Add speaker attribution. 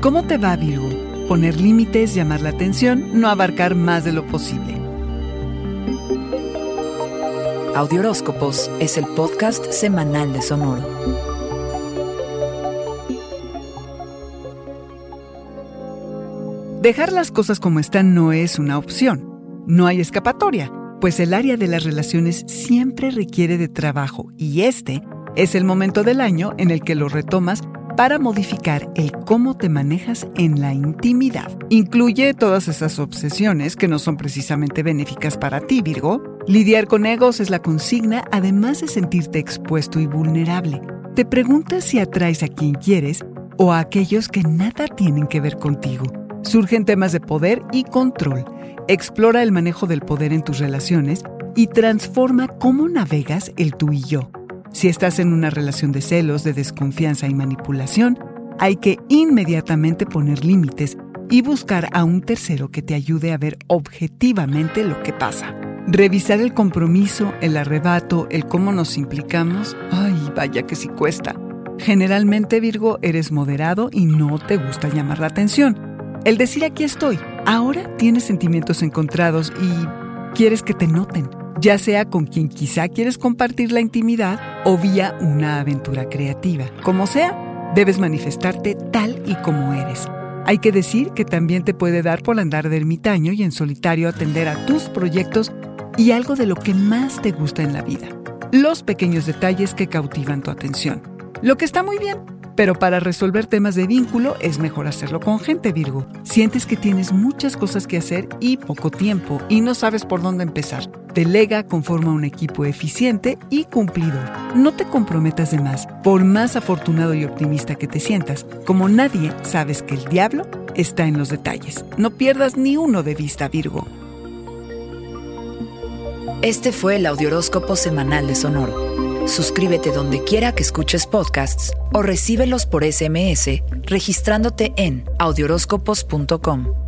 Speaker 1: ¿Cómo te va, Virgo? Poner límites, llamar la atención, no abarcar más de lo posible.
Speaker 2: Audioróscopos es el podcast semanal de Sonoro.
Speaker 1: Dejar las cosas como están no es una opción. No hay escapatoria, pues el área de las relaciones siempre requiere de trabajo y este es el momento del año en el que lo retomas para modificar el cómo te manejas en la intimidad. Incluye todas esas obsesiones que no son precisamente benéficas para ti, Virgo. Lidiar con egos es la consigna, además de sentirte expuesto y vulnerable. Te preguntas si atraes a quien quieres o a aquellos que nada tienen que ver contigo. Surgen temas de poder y control. Explora el manejo del poder en tus relaciones y transforma cómo navegas el tú y yo. Si estás en una relación de celos, de desconfianza y manipulación, hay que inmediatamente poner límites y buscar a un tercero que te ayude a ver objetivamente lo que pasa. Revisar el compromiso, el arrebato, el cómo nos implicamos, ay, vaya que sí cuesta. Generalmente, Virgo, eres moderado y no te gusta llamar la atención. El decir aquí estoy, ahora tienes sentimientos encontrados y quieres que te noten ya sea con quien quizá quieres compartir la intimidad o vía una aventura creativa. Como sea, debes manifestarte tal y como eres. Hay que decir que también te puede dar por andar de ermitaño y en solitario atender a tus proyectos y algo de lo que más te gusta en la vida. Los pequeños detalles que cautivan tu atención. Lo que está muy bien, pero para resolver temas de vínculo es mejor hacerlo con gente, Virgo. Sientes que tienes muchas cosas que hacer y poco tiempo y no sabes por dónde empezar. Delega, conforma un equipo eficiente y cumplidor. No te comprometas de más, por más afortunado y optimista que te sientas. Como nadie, sabes que el diablo está en los detalles. No pierdas ni uno de vista, Virgo.
Speaker 2: Este fue el Audioróscopo Semanal de Sonoro. Suscríbete donde quiera que escuches podcasts o recíbelos por SMS registrándote en audioróscopos.com.